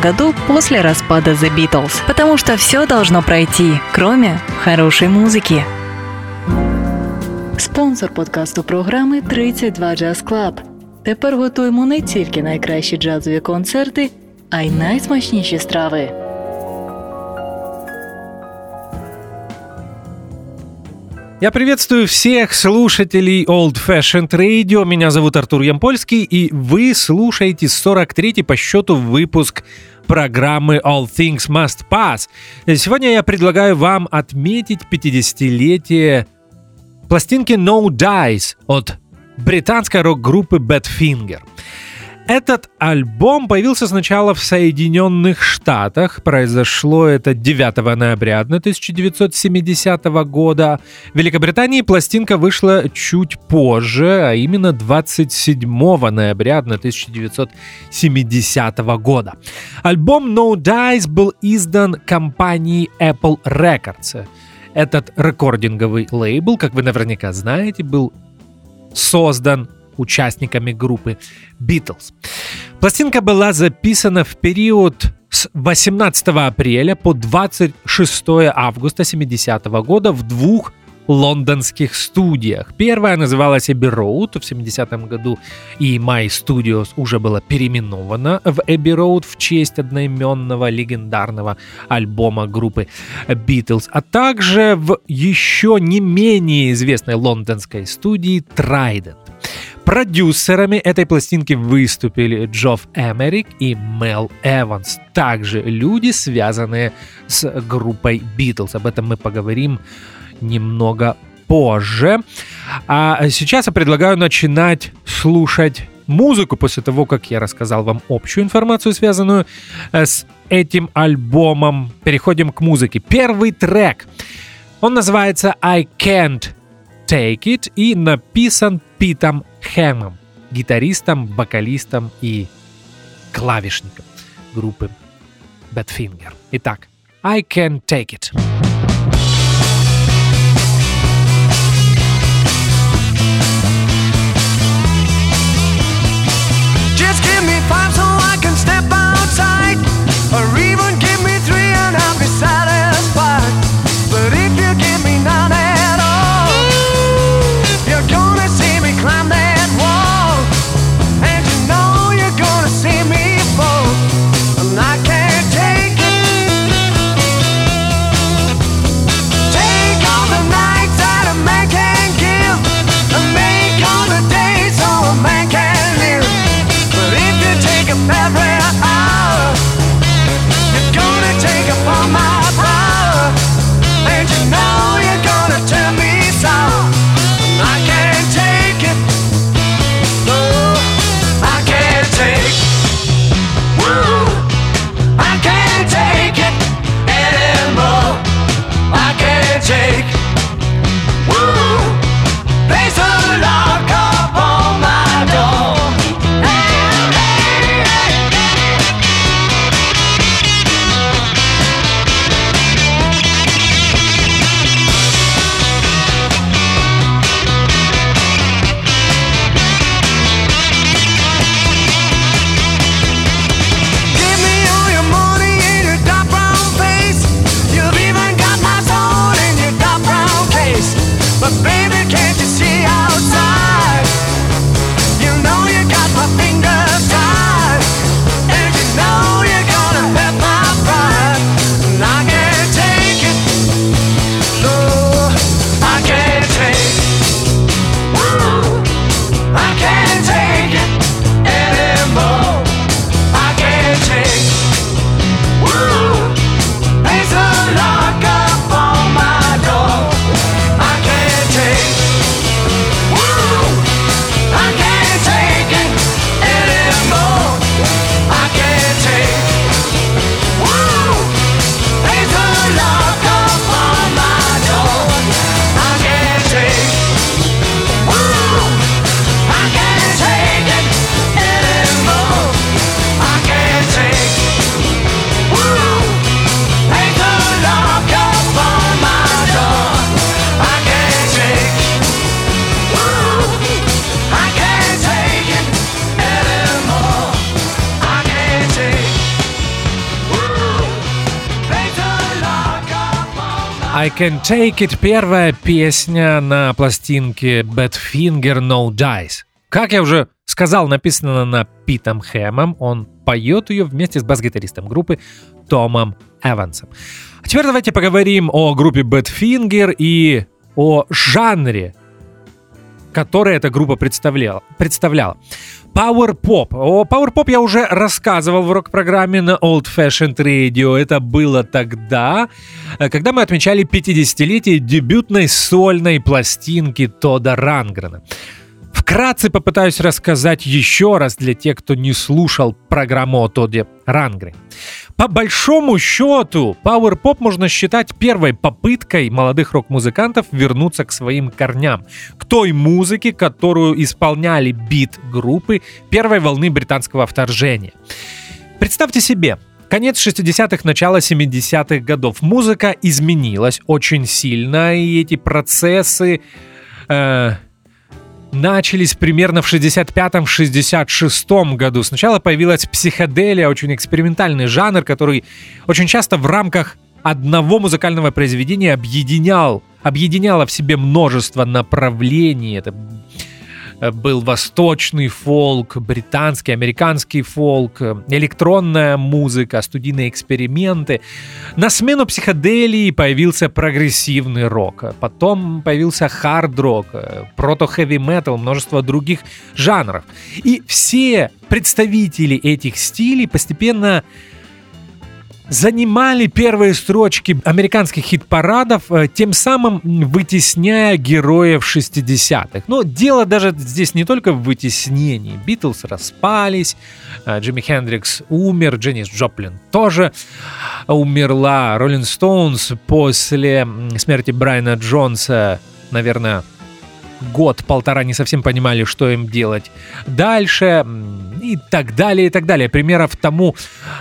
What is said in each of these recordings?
году после распада The Beatles. Потому что все должно пройти, кроме хорошей музыки. Спонсор подкасту програми 32 Jazz Club. Тепер готуємо не тільки найкращі джазові концерти, а й найсмачніші страви. Я приветствую всех слушателей Old Fashioned Radio. Меня зовут Артур Ямпольский, и вы слушаете 43-й по счету выпуск программы All Things Must Pass. Сегодня я предлагаю вам отметить 50-летие пластинки No Dice от британской рок-группы Badfinger. Этот альбом появился сначала в Соединенных Штатах. Произошло это 9 ноября 1970 года. В Великобритании пластинка вышла чуть позже, а именно 27 ноября 1970 года. Альбом No Dice был издан компанией Apple Records. Этот рекординговый лейбл, как вы наверняка знаете, был создан участниками группы Beatles. Пластинка была записана в период с 18 апреля по 26 августа 70 года в двух лондонских студиях. Первая называлась Abbey Road в 70-м году, и My Studios уже была переименована в Abbey Road в честь одноименного легендарного альбома группы Beatles, а также в еще не менее известной лондонской студии Trident. Продюсерами этой пластинки выступили Джофф Эмерик и Мел Эванс, также люди, связанные с группой Beatles. Об этом мы поговорим немного позже. А сейчас я предлагаю начинать слушать музыку после того, как я рассказал вам общую информацию, связанную э, с этим альбомом. Переходим к музыке. Первый трек. Он называется I Can't Take It и написан Питом Хэмом, гитаристом, вокалистом и клавишником группы Badfinger. Итак, I Can't Take It. Just give me five Can Take It первая песня на пластинке Badfinger No Dice. Как я уже сказал, написана на Питом Хэмом. Он поет ее вместе с бас-гитаристом группы Томом Эвансом. А теперь давайте поговорим о группе Badfinger и о жанре, который эта группа представляла. представляла. Power Pop. О Power Pop я уже рассказывал в рок-программе на Old Fashioned Radio. Это было тогда, э, когда мы отмечали 50-летие дебютной сольной пластинки Тода Рангрена. Вкратце попытаюсь рассказать еще раз для тех, кто не слушал программу о Тоде Рангрене. По большому счету, Power Pop можно считать первой попыткой молодых рок-музыкантов вернуться к своим корням, к той музыке, которую исполняли бит-группы первой волны британского вторжения. Представьте себе, Конец 60-х, начало 70-х годов. Музыка изменилась очень сильно, и эти процессы э, начались примерно в 65-66 году. Сначала появилась психоделия, очень экспериментальный жанр, который очень часто в рамках одного музыкального произведения объединял, объединяло в себе множество направлений. Это был восточный фолк, британский, американский фолк, электронная музыка, студийные эксперименты. На смену психоделии появился прогрессивный рок, потом появился хард-рок, прото-хэви-метал, множество других жанров. И все представители этих стилей постепенно занимали первые строчки американских хит-парадов, э, тем самым вытесняя героев 60-х. Но дело даже здесь не только в вытеснении. Битлз распались, э, Джимми Хендрикс умер, Дженнис Джоплин тоже умерла, Роллинг Стоунс после смерти Брайана Джонса, наверное, год-полтора не совсем понимали, что им делать дальше и так далее, и так далее. Примеров тому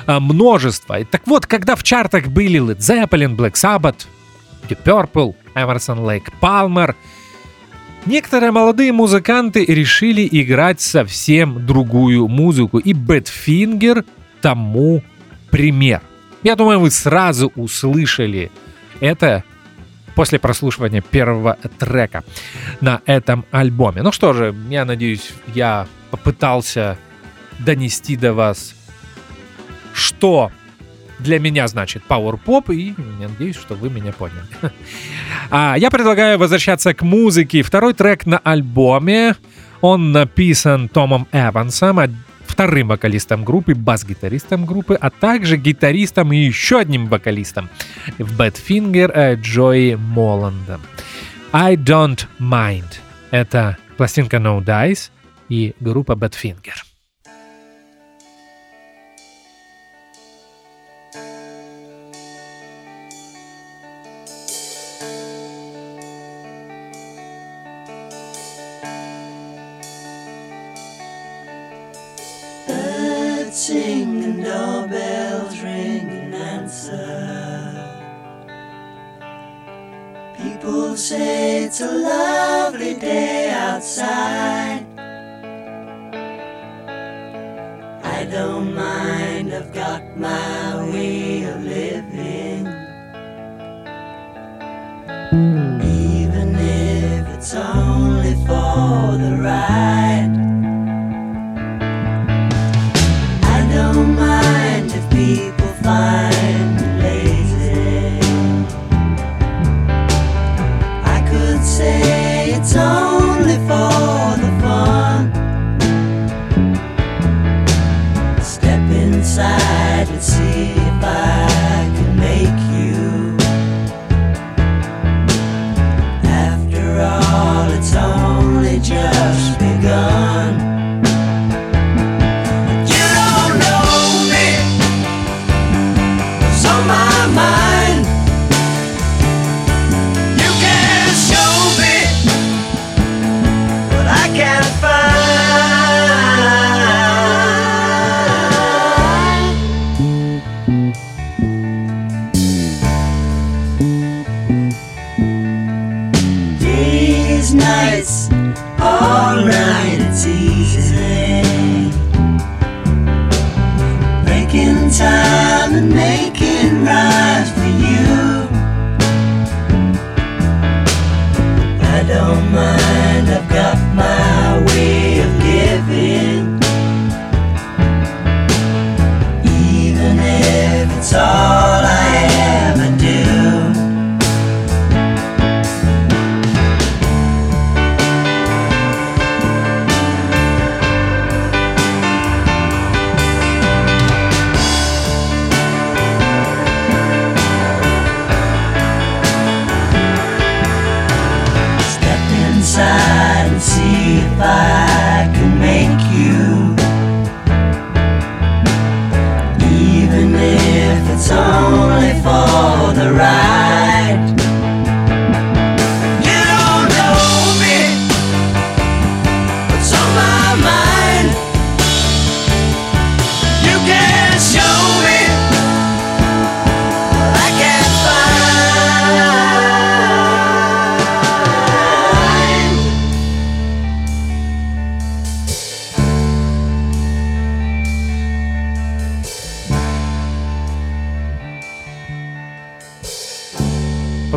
а, множество. Так вот, когда в чартах были Led Zeppelin, Black Sabbath, Deep Purple, Emerson Lake Palmer, некоторые молодые музыканты решили играть совсем другую музыку, и Badfinger тому пример. Я думаю, вы сразу услышали это после прослушивания первого трека на этом альбоме. Ну что же, я надеюсь, я попытался донести до вас, что для меня значит Power Pop, и я надеюсь, что вы меня поняли. А, я предлагаю возвращаться к музыке. Второй трек на альбоме, он написан Томом Эвансом, вторым вокалистом группы, бас-гитаристом группы, а также гитаристом и еще одним вокалистом в Badfinger э, Джои Моландом. I Don't Mind. Это пластинка No Dice и группа Badfinger. Say it's a lovely day outside. I don't mind, I've got my way of living. Even if it's only for the ride. I don't mind if people find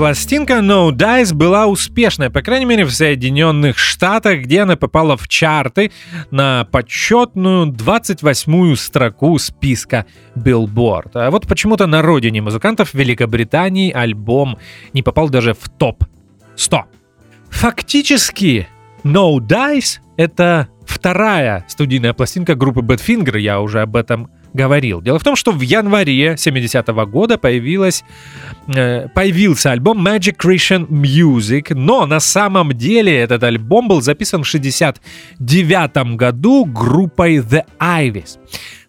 Пластинка No Dice была успешной, по крайней мере, в Соединенных Штатах, где она попала в чарты на почетную 28-ю строку списка Billboard. А вот почему-то на родине музыкантов Великобритании альбом не попал даже в топ-100. Фактически, No Dice — это вторая студийная пластинка группы Badfinger, я уже об этом говорил. Дело в том, что в январе 70-го года появилась, э, появился альбом Magic Christian Music, но на самом деле этот альбом был записан в 69 году группой The Iveys.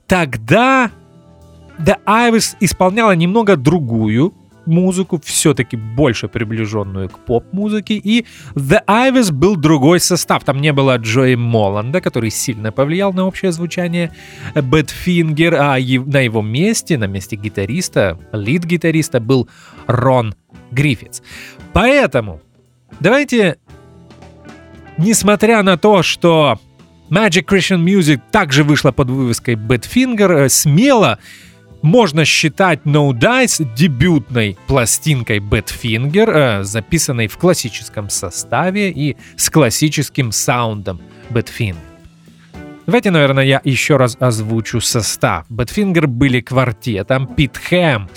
Тогда The Iveys исполняла немного другую музыку, все-таки больше приближенную к поп-музыке, и The Iveys был другой состав. Там не было Джои Моланда, который сильно повлиял на общее звучание Badfinger, а на его месте, на месте гитариста, лид-гитариста был Рон Гриффитс. Поэтому давайте, несмотря на то, что Magic Christian Music также вышла под вывеской Badfinger, смело можно считать No Dice дебютной пластинкой Badfinger, э, записанной в классическом составе и с классическим саундом Badfinger. Давайте, наверное, я еще раз озвучу состав. Badfinger были квартетом, Пит Хэм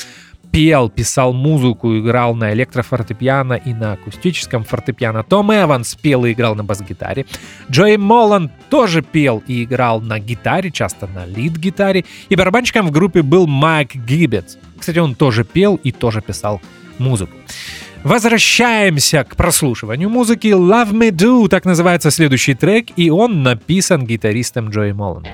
пел, писал музыку, играл на электрофортепиано и на акустическом фортепиано. Том Эванс пел и играл на бас-гитаре. Джои Молланд тоже пел и играл на гитаре, часто на лид-гитаре. И барабанщиком в группе был Майк Гиббетс. Кстати, он тоже пел и тоже писал музыку. Возвращаемся к прослушиванию музыки. Love Me Do, так называется следующий трек, и он написан гитаристом Джои Молландом.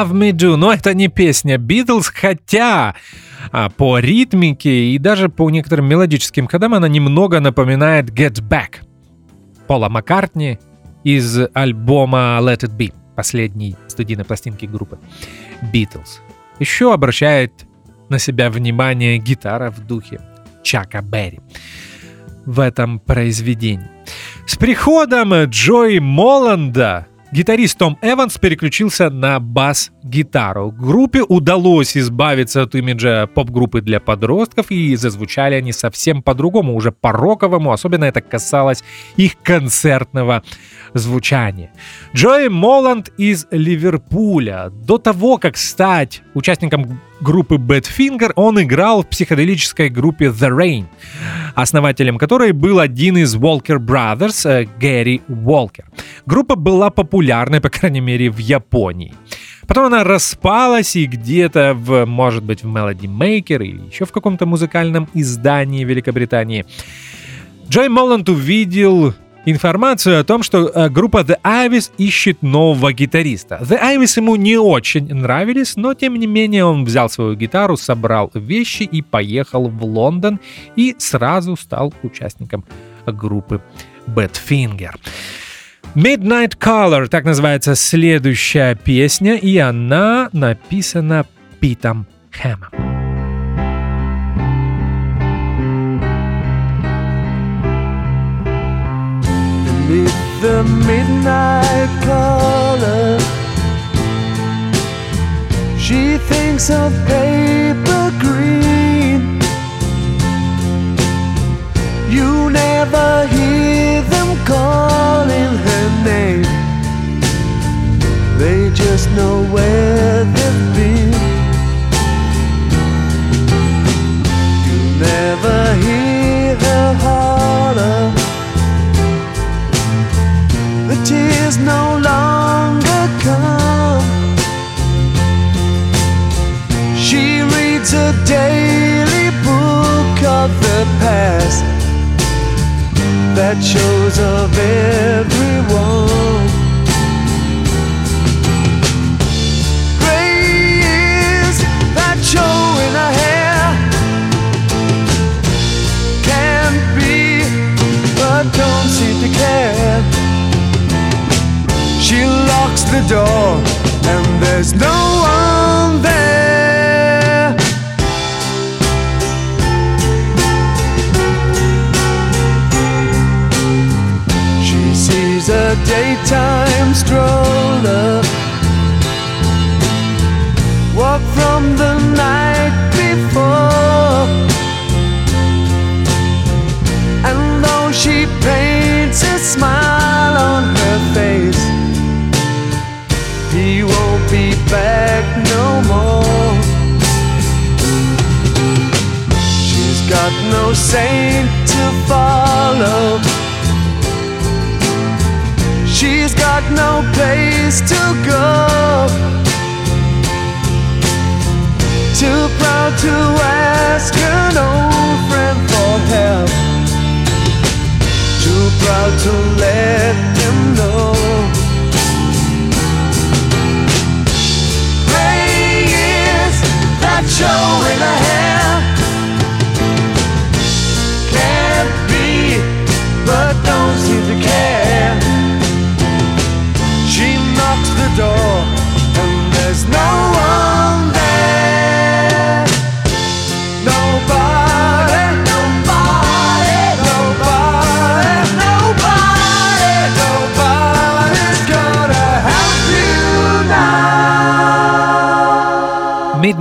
Love Me Do, но это не песня Beatles, хотя а, по ритмике и даже по некоторым мелодическим ходам она немного напоминает Get Back Пола Маккартни из альбома Let It Be. последней студийной пластинки группы Beatles. Еще обращает на себя внимание гитара в духе Чака Берри в этом произведении. С приходом Джои Моланда Гитарист Том Эванс переключился на бас-гитару. Группе удалось избавиться от имиджа поп-группы для подростков, и зазвучали они совсем по-другому, уже по-роковому, особенно это касалось их концертного звучания. Джои Моланд из Ливерпуля. До того, как стать участником группы Badfinger, он играл в психоделической группе The Rain, основателем которой был один из Walker Brothers, э, Гэри Уолкер. Группа была популярной, по крайней мере, в Японии. Потом она распалась и где-то в, может быть, в Melody Maker или еще в каком-то музыкальном издании Великобритании Джой Молланд увидел информацию о том, что э, группа The Ivis ищет нового гитариста. The Ivis ему не очень нравились, но тем не менее он взял свою гитару, собрал вещи и поехал в Лондон и сразу стал участником группы Badfinger. Midnight Color, так называется следующая песня, и она написана Питом Хэмом. Beneath the midnight color. She thinks of paper green. You never hear them calling her name. They just know where they've been. You never hear her holler. Tears no longer come. She reads a daily book of the past that shows of everyone. Gray is that show in her hair. Can't be, but don't seem to care. She locks the door and there's no one there. She sees a daytime stroller to let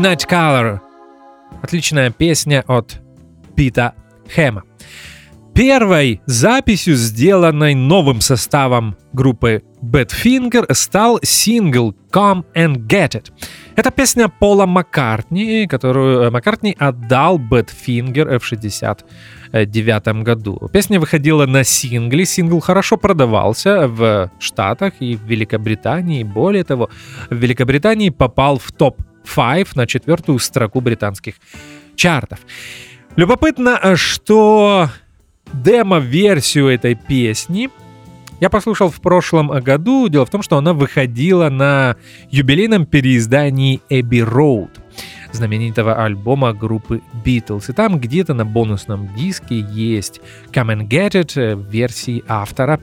Midnight Color. Отличная песня от Пита Хэма. Первой записью, сделанной новым составом группы Badfinger, стал сингл Come and Get It. Это песня Пола Маккартни, которую э, Маккартни отдал Badfinger в 69 году. Песня выходила на сингле, сингл хорошо продавался в Штатах и в Великобритании. Более того, в Великобритании попал в топ-5 на четвертую строку британских чартов. Любопытно, э, что демо-версию этой песни я послушал в прошлом году. Дело в том, что она выходила на юбилейном переиздании Abbey Road знаменитого альбома группы Beatles. И там где-то на бонусном диске есть Come and Get It э, версии автора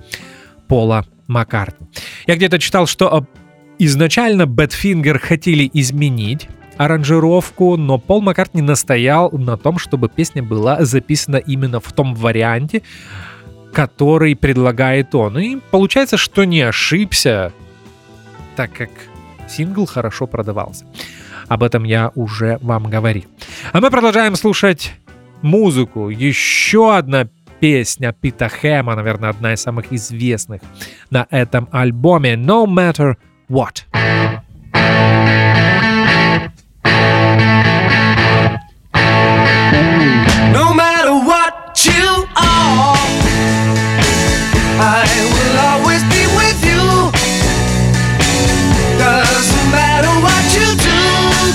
Пола Маккартни. Я где-то читал, что э, Изначально Badfinger хотели изменить аранжировку, но Пол Маккартни настоял на том, чтобы песня была записана именно в том варианте, который предлагает он. И получается, что не ошибся, так как сингл хорошо продавался. Об этом я уже вам говорил. А мы продолжаем слушать музыку. Еще одна песня Пита Хэма, наверное, одна из самых известных на этом альбоме No Matter What. No matter what you are, I will always be with you. Doesn't matter what you do,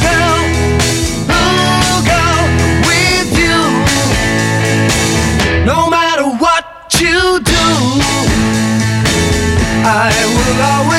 girl. I'll go with you. No matter what you do, I will always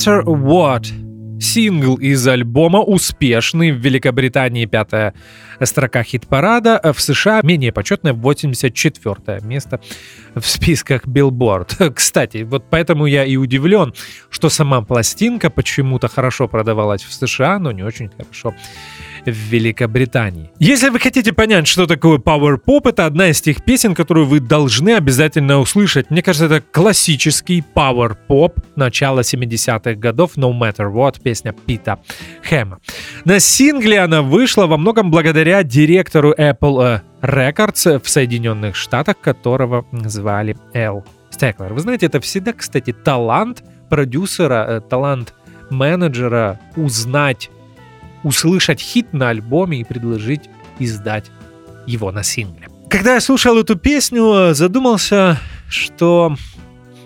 Matter What. Сингл из альбома успешный в Великобритании пятая строка хит-парада, а в США менее почетное 84 место в списках Billboard. Кстати, вот поэтому я и удивлен, что сама пластинка почему-то хорошо продавалась в США, но не очень хорошо в Великобритании. Если вы хотите понять, что такое Power Pop, это одна из тех песен, которую вы должны обязательно услышать. Мне кажется, это классический Power Pop начала 70-х годов No Matter What, песня Пита Хэма. На сингле она вышла во многом благодаря директору Apple э, Records в Соединенных Штатах, которого звали Эл Стеклер. Вы знаете, это всегда, кстати, талант продюсера, э, талант менеджера узнать услышать хит на альбоме и предложить издать его на сингле. Когда я слушал эту песню, задумался, что,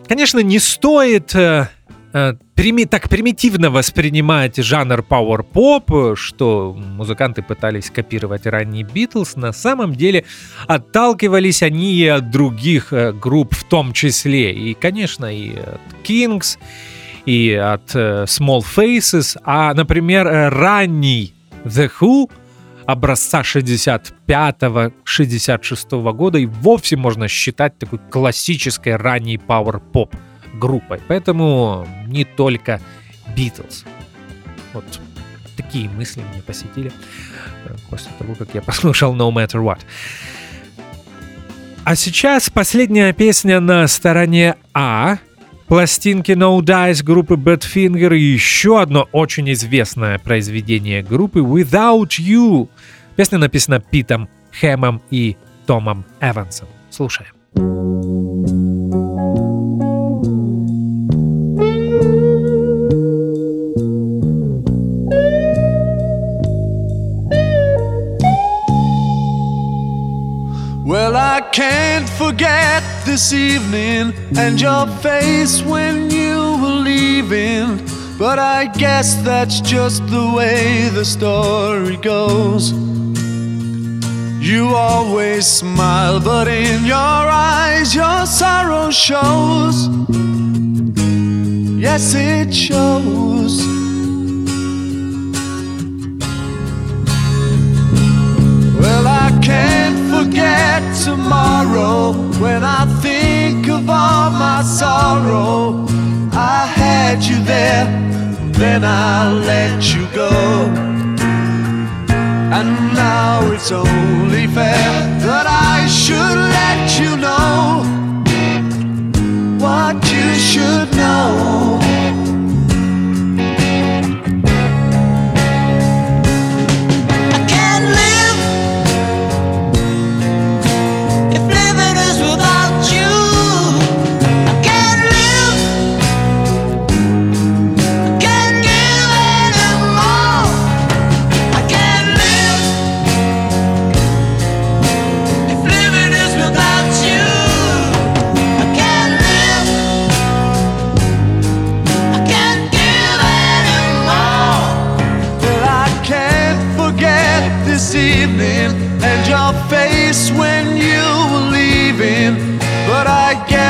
конечно, не стоит э, э, прими- так примитивно воспринимать жанр Pop, что музыканты пытались копировать ранние Битлз. На самом деле отталкивались они и от других э, групп в том числе. И, конечно, и от Kings, и от э, Small Faces, а, например, э, ранний The Who образца 65-66 года и вовсе можно считать такой классической ранней пауэр-поп группой. Поэтому не только Beatles. Вот такие мысли меня посетили э, после того, как я послушал No Matter What. А сейчас последняя песня на стороне А пластинки No Dice группы Badfinger и еще одно очень известное произведение группы Without You. Песня написана Питом Хэмом и Томом Эвансом. Слушаем. I can't forget this evening and your face when you were leaving. But I guess that's just the way the story goes. You always smile, but in your eyes your sorrow shows. Yes, it shows. Tomorrow when I think of all my sorrow. I had you there, then I let you go. And now it's only fair that I should let you know what you should know.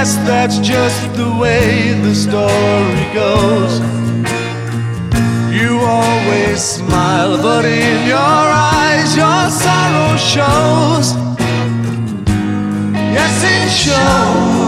Guess that's just the way the story goes. You always smile, but in your eyes your sorrow shows. Yes, it shows.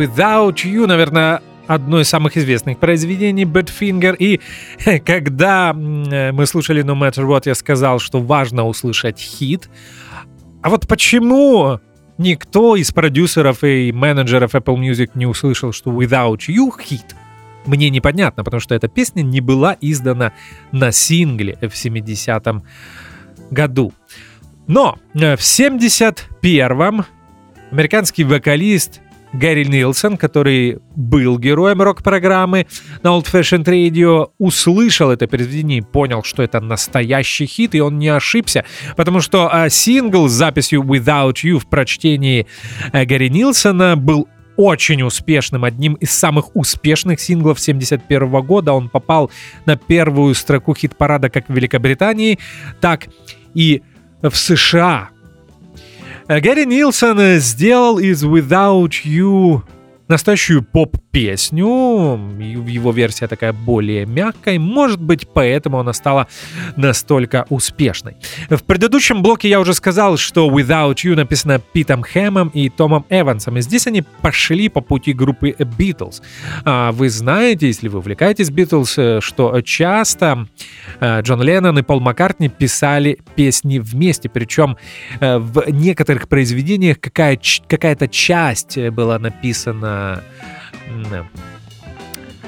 Without You, наверное, одно из самых известных произведений Badfinger. И когда м, мы слушали No Matter What, я сказал, что важно услышать хит. А вот почему никто из продюсеров и менеджеров Apple Music не услышал, что Without You хит? Мне непонятно, потому что эта песня не была издана на сингле в 70-м году. Но э, в 71-м американский вокалист Гэри Нилсон, который был героем рок-программы на Old Fashioned Radio, услышал это произведение и понял, что это настоящий хит, и он не ошибся, потому что а, сингл с записью Without You в прочтении э, Гэри Нилсона был очень успешным, одним из самых успешных синглов 71 года. Он попал на первую строку хит-парада как в Великобритании, так и в США. Э, Гэри Нилсон э, сделал из Without You настоящую поп-песню. Его версия такая более мягкая. Может быть, поэтому она стала настолько успешной. В предыдущем блоке я уже сказал, что Without You написано Питом Хэмом и Томом Эвансом. И здесь они пошли по пути группы Beatles. А Вы знаете, если вы увлекаетесь Beatles, э, что часто э, Джон Леннон и Пол Маккартни писали песни вместе. Причем э, в некоторых произведениях какая, какая-то часть была написана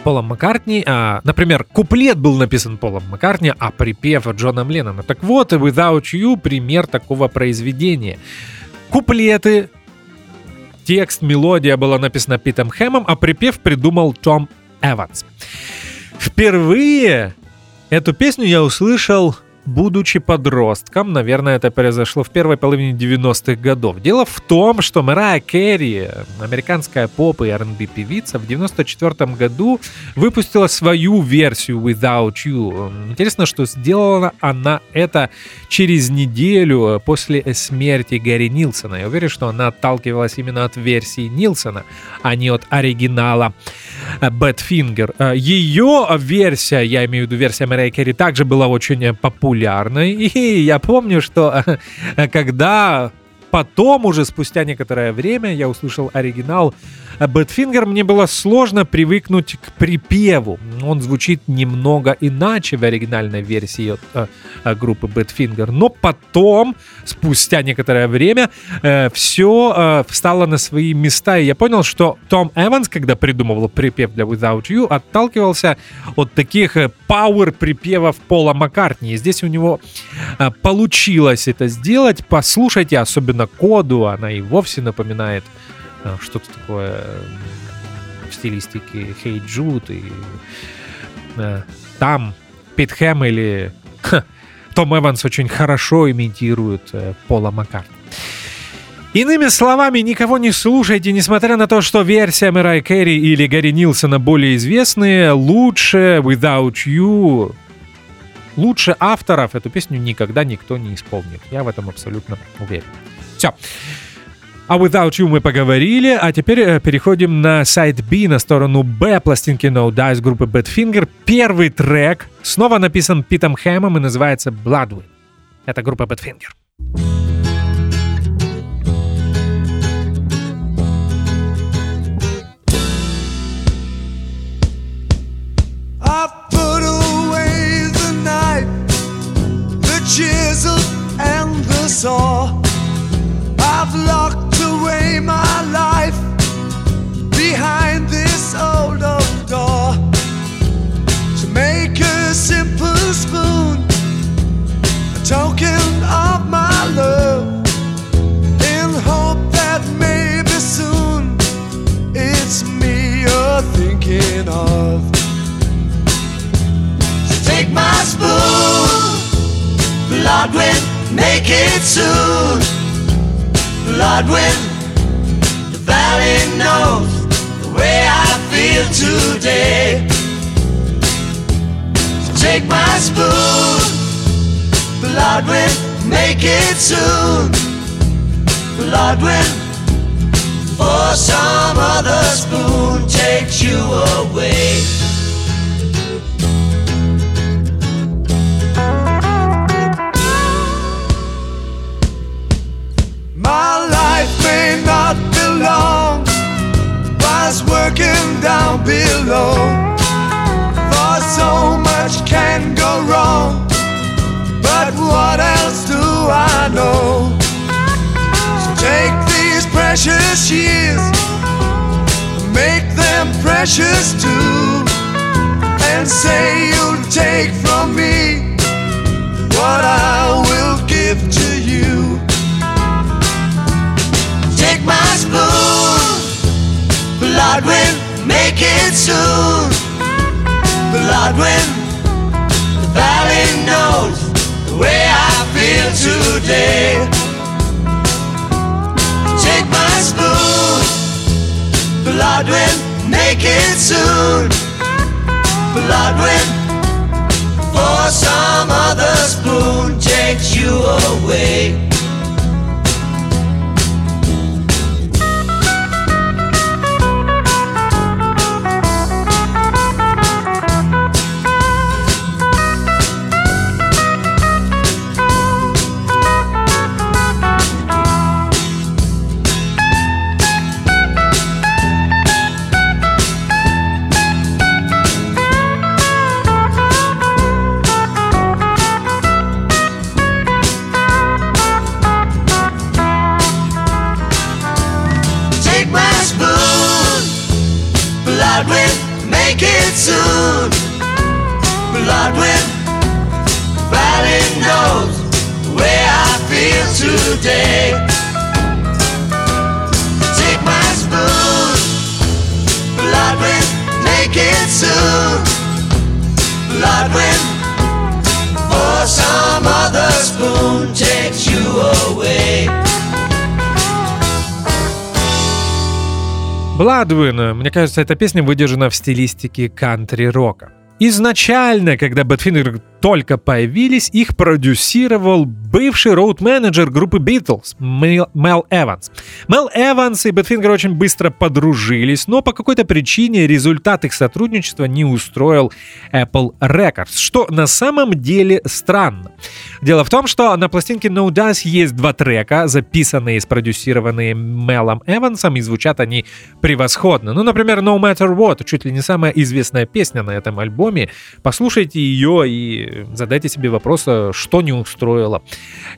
Полом Маккартни. А, например, куплет был написан Полом Маккартни, а припев Джоном Ленноном. Так вот, Without You пример такого произведения. Куплеты, текст, мелодия была написана Питом Хэмом, а припев придумал Том Эванс. Впервые эту песню я услышал будучи подростком, наверное, это произошло в первой половине 90-х годов. Дело в том, что Мэрайя Керри, американская поп и R&B певица, в 94 году выпустила свою версию Without You. Интересно, что сделала она это через неделю после смерти Гарри Нилсона. Я уверен, что она отталкивалась именно от версии Нилсона, а не от оригинала. Э, Ее версия, я имею в виду версия Мэрайи Керри, также была очень э, популярной. И я помню, что э, когда потом, уже спустя некоторое время, я услышал оригинал Badfinger, мне было сложно привыкнуть к припеву. Он звучит немного иначе в оригинальной версии э, э, группы Badfinger. Но потом, спустя некоторое время, все встало на свои места. И я понял, что Том Эванс, когда придумывал припев для Without You, отталкивался от таких пауэр припевов Пола Маккартни. И здесь у него э, получилось это сделать. Послушайте, особенно коду, она и вовсе напоминает э, что-то такое э, в стилистике Hey Jude и э, там Пит Хэм или ха, Том Эванс очень хорошо имитирует э, Пола Маккартни. Иными словами, никого не слушайте, несмотря на то, что версия Мэрай Керри или Гарри Нилсона более известные, лучше Without You, лучше авторов эту песню никогда никто не исполнит. Я в этом абсолютно уверен. Все. А Without You мы поговорили, а теперь э, переходим на сайт B, на сторону Б пластинки No Dice группы Badfinger. Первый трек снова написан Питом Хэмом и называется Bloodwind. Это группа Badfinger. Chisel. Bloodwind, make it soon. Bloodwind, the valley knows the way I feel today. So take my spoon, Bloodwind, make it soon. Bloodwind, for some other spoon takes you away. long was working down below. For so much can go wrong, but what else do I know? So take these precious years, make them precious too, and say you'll take from me what I will give to you. Take my spoon, Bloodwind, make it soon. Bloodwind, the valley knows the way I feel today. Take my spoon, Bloodwind, make it soon. Bloodwind, for some other spoon takes you away. Бладвин, мне кажется, эта песня выдержана в стилистике кантри-рока. Изначально, когда Badfinger только появились, их продюсировал бывший роуд-менеджер группы Beatles Мел, Эванс. Мел Эванс и Badfinger очень быстро подружились, но по какой-то причине результат их сотрудничества не устроил Apple Records, что на самом деле странно. Дело в том, что на пластинке No Dice есть два трека, записанные и спродюсированные Мелом Эвансом, и звучат они превосходно. Ну, например, No Matter What, чуть ли не самая известная песня на этом альбоме. Послушайте ее и задайте себе вопрос, а что не устроило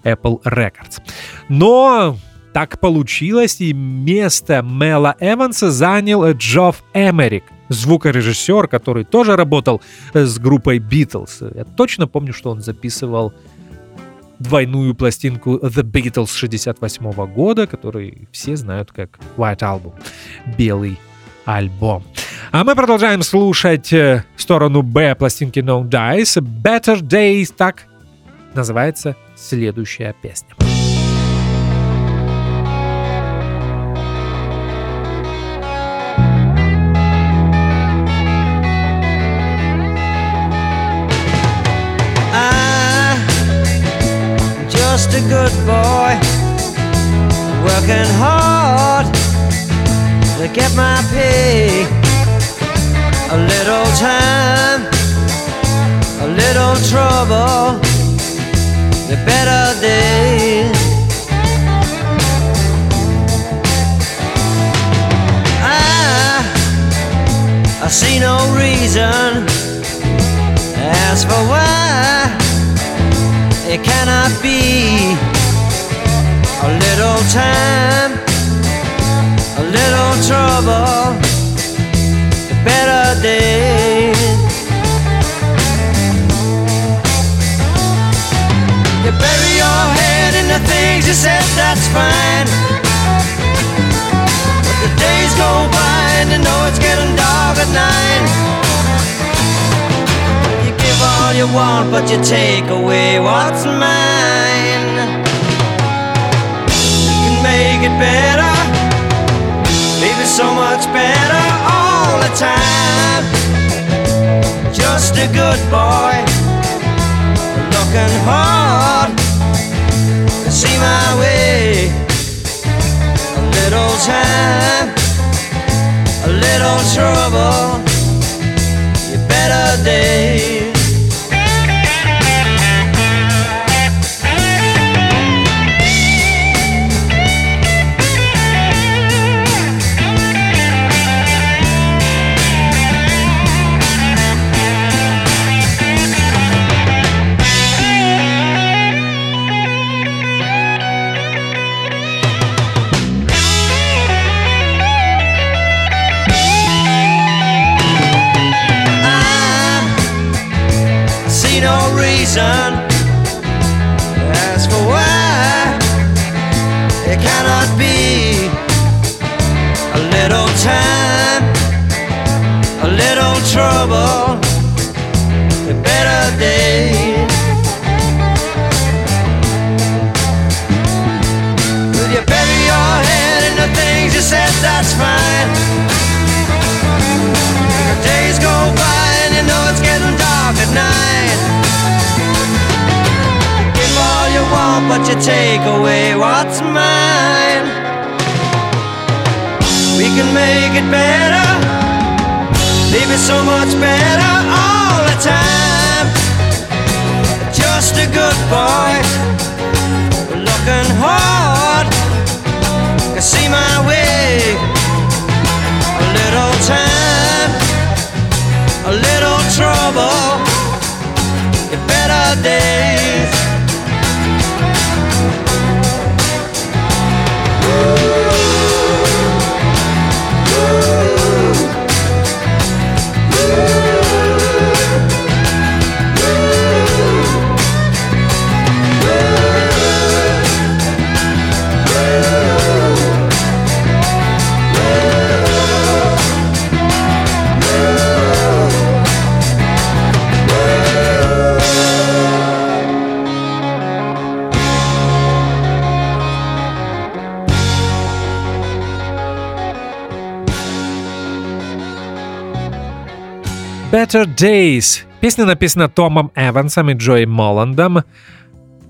Apple Records. Но так получилось, и место Мела Эванса занял Джофф Эмерик, звукорежиссер, который тоже работал с группой Beatles. Я точно помню, что он записывал двойную пластинку The Beatles 68 года, который все знают как White Album, белый альбом. А мы продолжаем слушать э, сторону Б пластинки No Dice. Better Days, так называется следующая песня. Just a good boy, working hard to get my pay. A little time, a little trouble, the better days. I, I see no reason as for why it cannot be a little time, a little trouble, the better days. You bury your head in the things you said, that's fine. But the days go by and you know it's getting dark at night. You give all you want, but you take away what's mine. You can make it better, maybe so much better the time. Just a good boy, looking hard to see my way. A little time, a little trouble, you better days. Reason ask for why it cannot be a little time, a little trouble, a better day. Will you bury your head in the things you said? That's fine. Days go by and you know it's getting dark at night. But you take away what's mine. We can make it better, it so much better all the time. Just a good boy, looking hard, can see my way. A little time, a little trouble, a better days. you Better Days. Песня написана Томом Эвансом и Джои Молландом.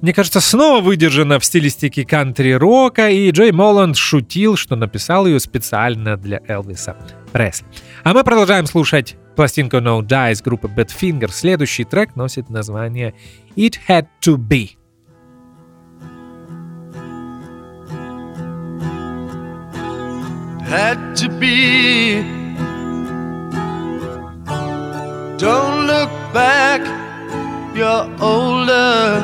Мне кажется, снова выдержана в стилистике кантри-рока, и Джой Молланд шутил, что написал ее специально для Элвиса Пресли. А мы продолжаем слушать пластинку No Dice группы Badfinger. Следующий трек носит название It Had To Be. had to be. Don't look back, you're older.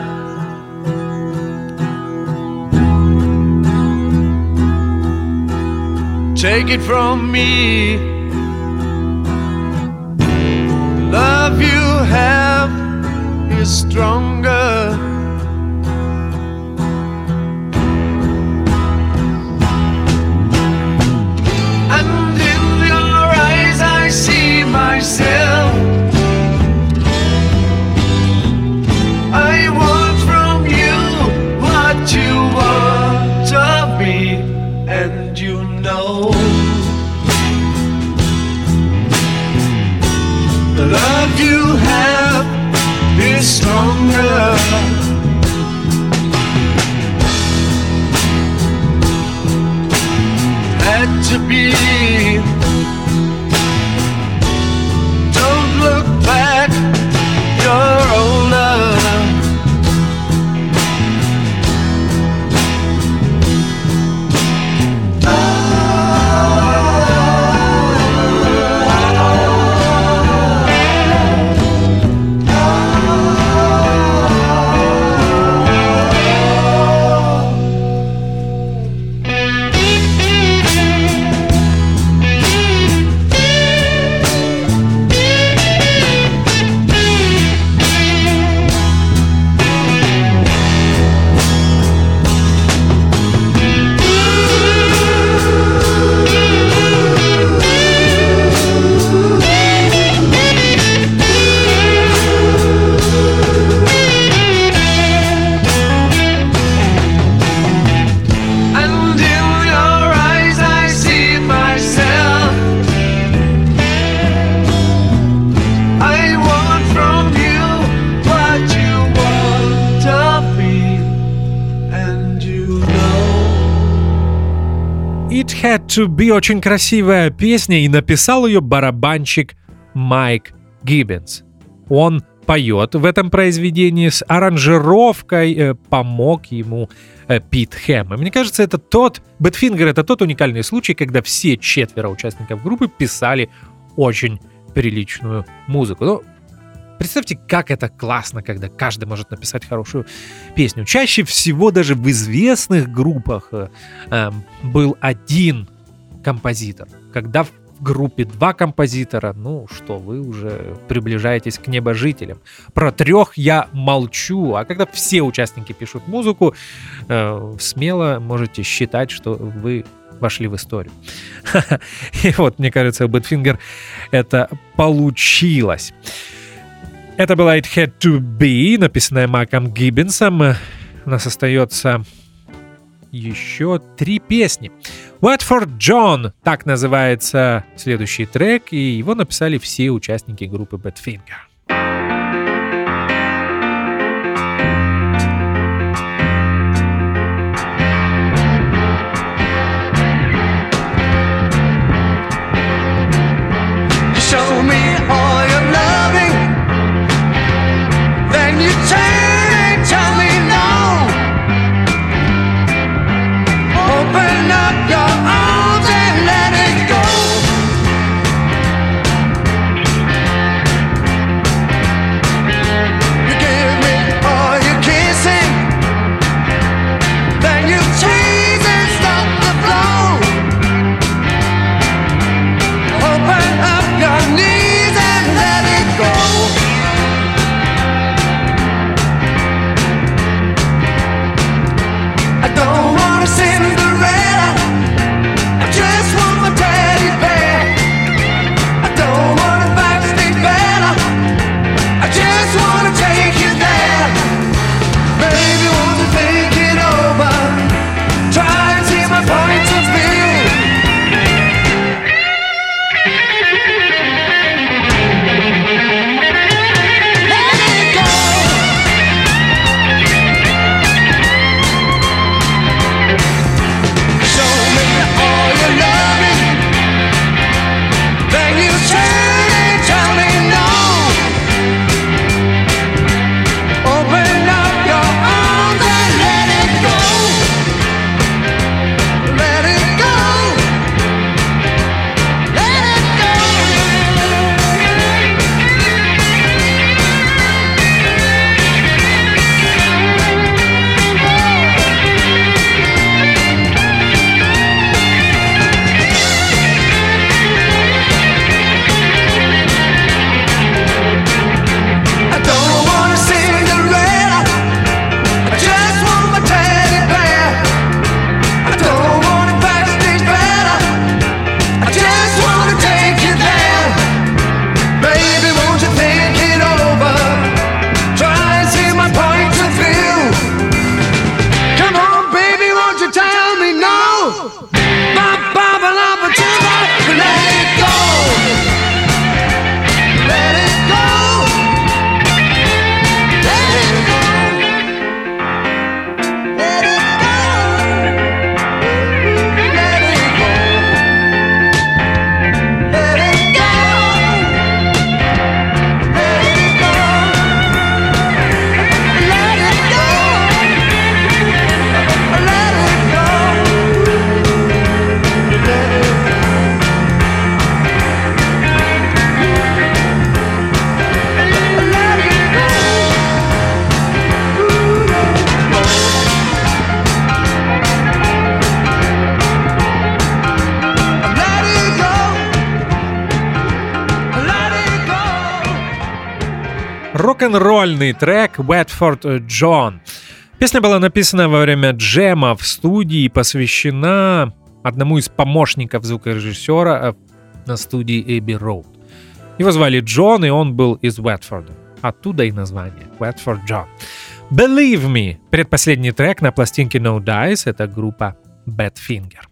Take it from me. The Love you have is stronger. And in your eyes I see myself. Stronger. had to be. To Be очень красивая песня, и написал ее барабанщик Майк Гиббинс. Он поет в этом произведении с аранжировкой, э, помог ему э, Пит Хэм. И мне кажется, это тот, Badfinger это тот уникальный случай, когда все четверо участников группы писали очень приличную музыку. Ну, Представьте, как это классно, когда каждый может написать хорошую песню. Чаще всего даже в известных группах э, эм, был один композитор. Когда в группе два композитора, ну что, вы уже приближаетесь к небожителям. Про трех я молчу, а когда все участники пишут музыку, э, смело можете считать, что вы вошли в историю. И вот, мне кажется, у Badfinger это получилось. Это была It Had To Be, написанная Маком Гиббинсом. У нас остается еще три песни. Watford John, так называется следующий трек, и его написали все участники группы Badfinger. Трек Wetford John. Песня была написана во время джема в студии и посвящена одному из помощников звукорежиссера э, на студии Эбби Роуд. Его звали Джон, и он был из Уэтфорда. Оттуда и название Wetford John. Believe Me, предпоследний трек на пластинке No Dice, это группа Badfinger.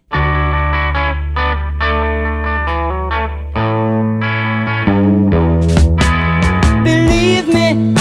Believe me,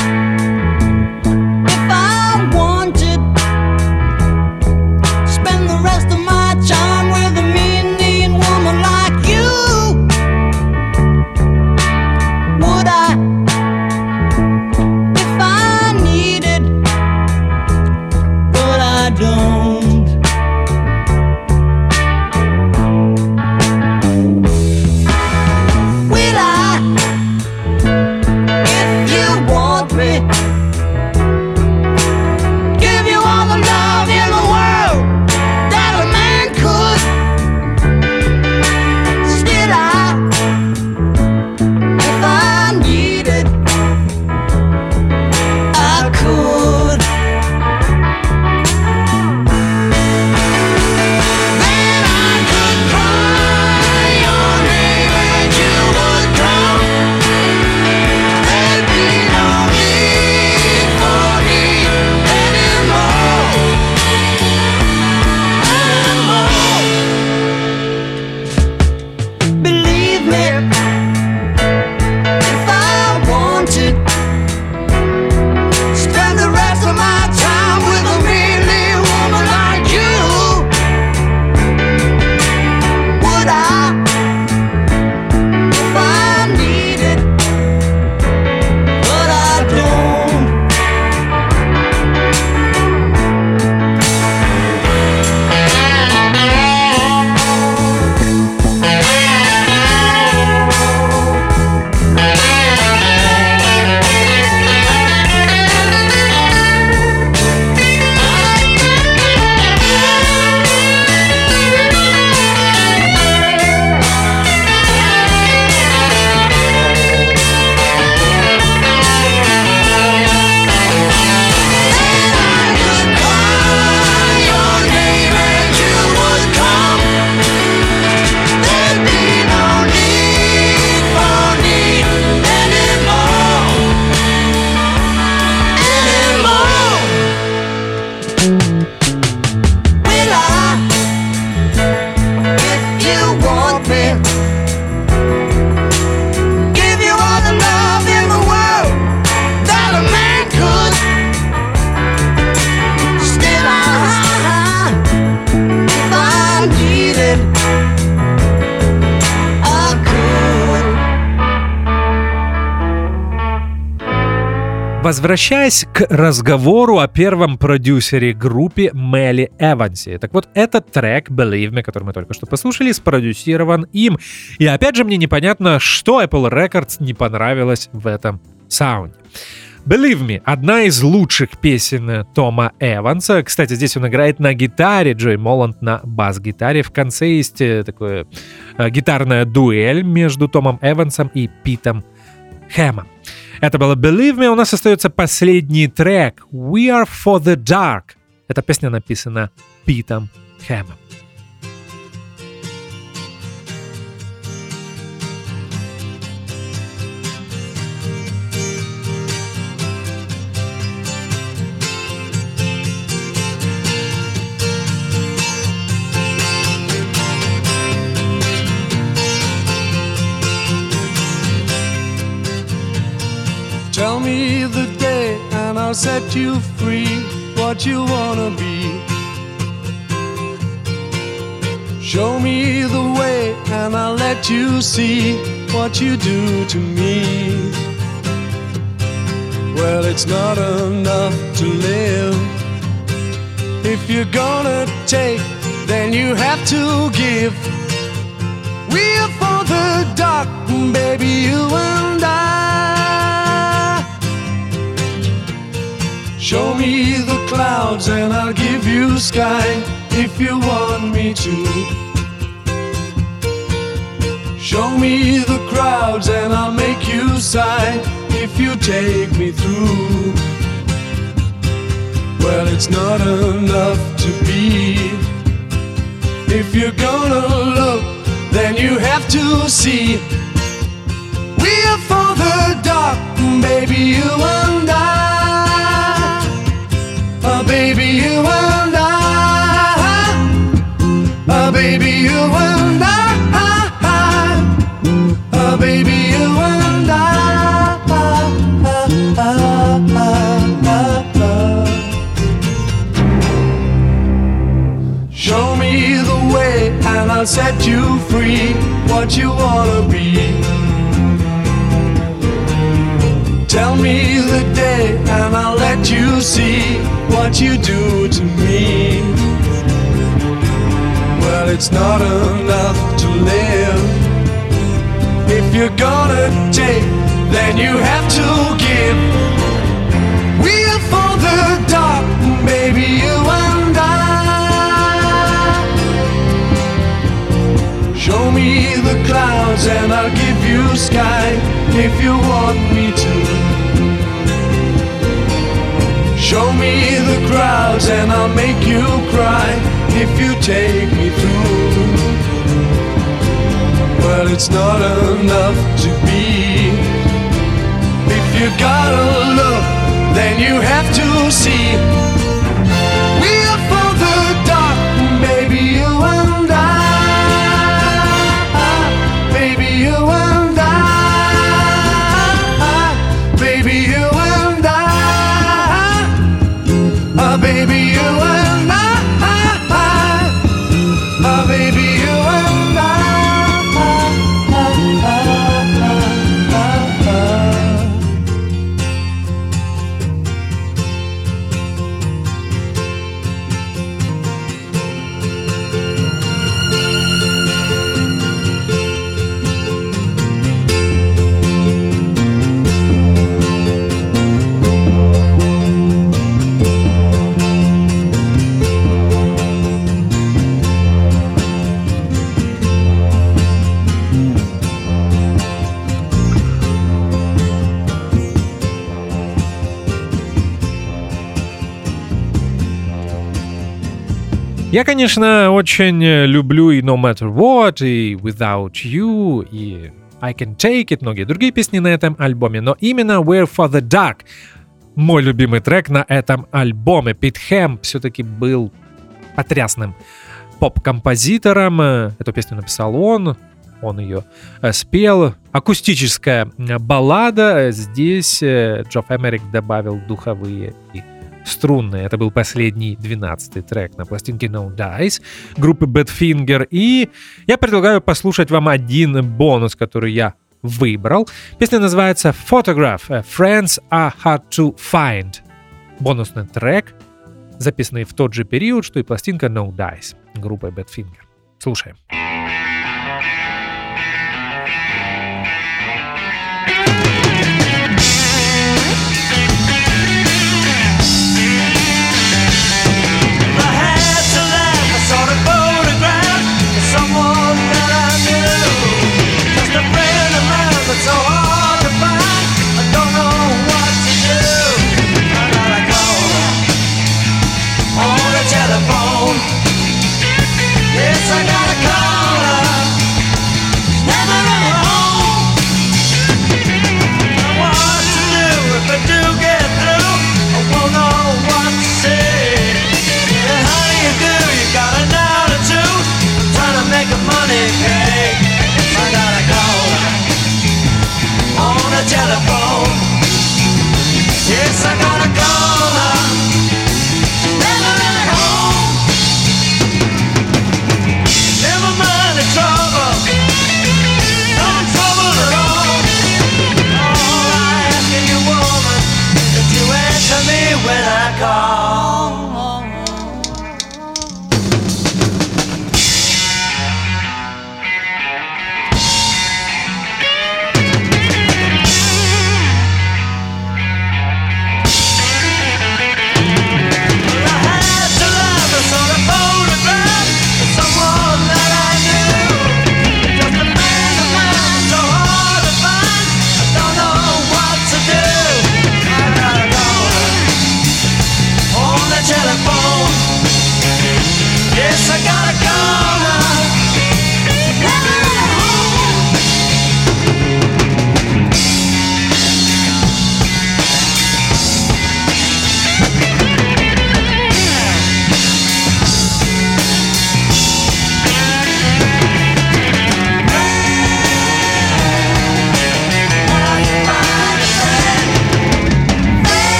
Возвращаясь к разговору о первом продюсере группе Мелли Эвансе. Так вот, этот трек Believe Me, который мы только что послушали, спродюсирован им. И опять же, мне непонятно, что Apple Records не понравилось в этом саунде. Believe Me — одна из лучших песен Тома Эванса. Кстати, здесь он играет на гитаре, Джой Моланд на бас-гитаре. В конце есть э, такое э, гитарная дуэль между Томом Эвансом и Питом Хэмом. Это было Believe Me. У нас остается последний трек We Are For The Dark. Эта песня написана Питом Хэмом. Tell me the day and I'll set you free. What you wanna be. Show me the way and I'll let you see what you do to me. Well, it's not enough to live. If you're gonna take, then you have to give. We are for the dark, baby, you and I. Show me the clouds and I'll give you sky if you want me to. Show me the crowds and I'll make you sigh if you take me through. Well, it's not enough to be. If you're gonna look, then you have to see. We are for the dark, baby, you and I. Uh, baby, you and I. Uh, baby, you and I. Uh, baby, you and I. Show me the way and I'll set you free. What you wanna be. Tell me the day and I'll let you see what you do to me. Well, it's not enough to live. If you're gonna take, then you have to give. We are for the dark, baby, you and I. Show me the clouds and I'll give you sky if you want me to. Show me the crowds and I'll make you cry if you take me through. Well, it's not enough to be. If you gotta look, then you have to see. Я, конечно, очень э, люблю и No Matter What, и Without You, и I Can Take It, многие другие песни на этом альбоме, но именно We're For The Dark мой любимый трек на этом альбоме. Пит Хэм все-таки был потрясным поп-композитором. Эту песню написал он, он ее э, спел. Акустическая э, баллада. Здесь э, Джо Эмерик добавил духовые и струнные. Это был последний, 12 трек на пластинке No Dice группы Badfinger. И я предлагаю послушать вам один бонус, который я выбрал. Песня называется Photograph. э, Friends are hard to find. Бонусный трек, записанный в тот же период, что и пластинка No Dice группой Badfinger. Слушаем.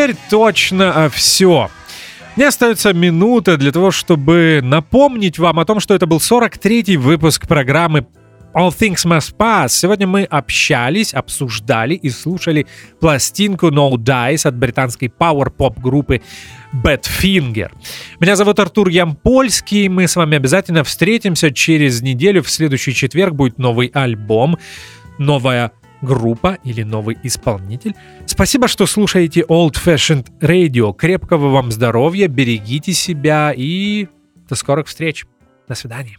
Теперь точно все. Мне остается минута для того, чтобы напомнить вам о том, что это был 43-й выпуск программы All Things Must Pass. Сегодня мы общались, обсуждали и слушали пластинку No Dice от британской пауэр-поп группы Badfinger. Меня зовут Артур Ямпольский. Мы с вами обязательно встретимся через неделю. В следующий четверг будет новый альбом, новая группа или новый исполнитель. Спасибо, что слушаете Old Fashioned Radio. Крепкого вам здоровья, берегите себя и до скорых встреч. До свидания.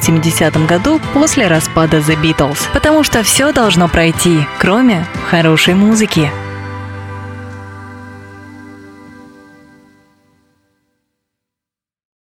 1970 году после распада The Beatles. Потому что все должно пройти, кроме хорошей музыки.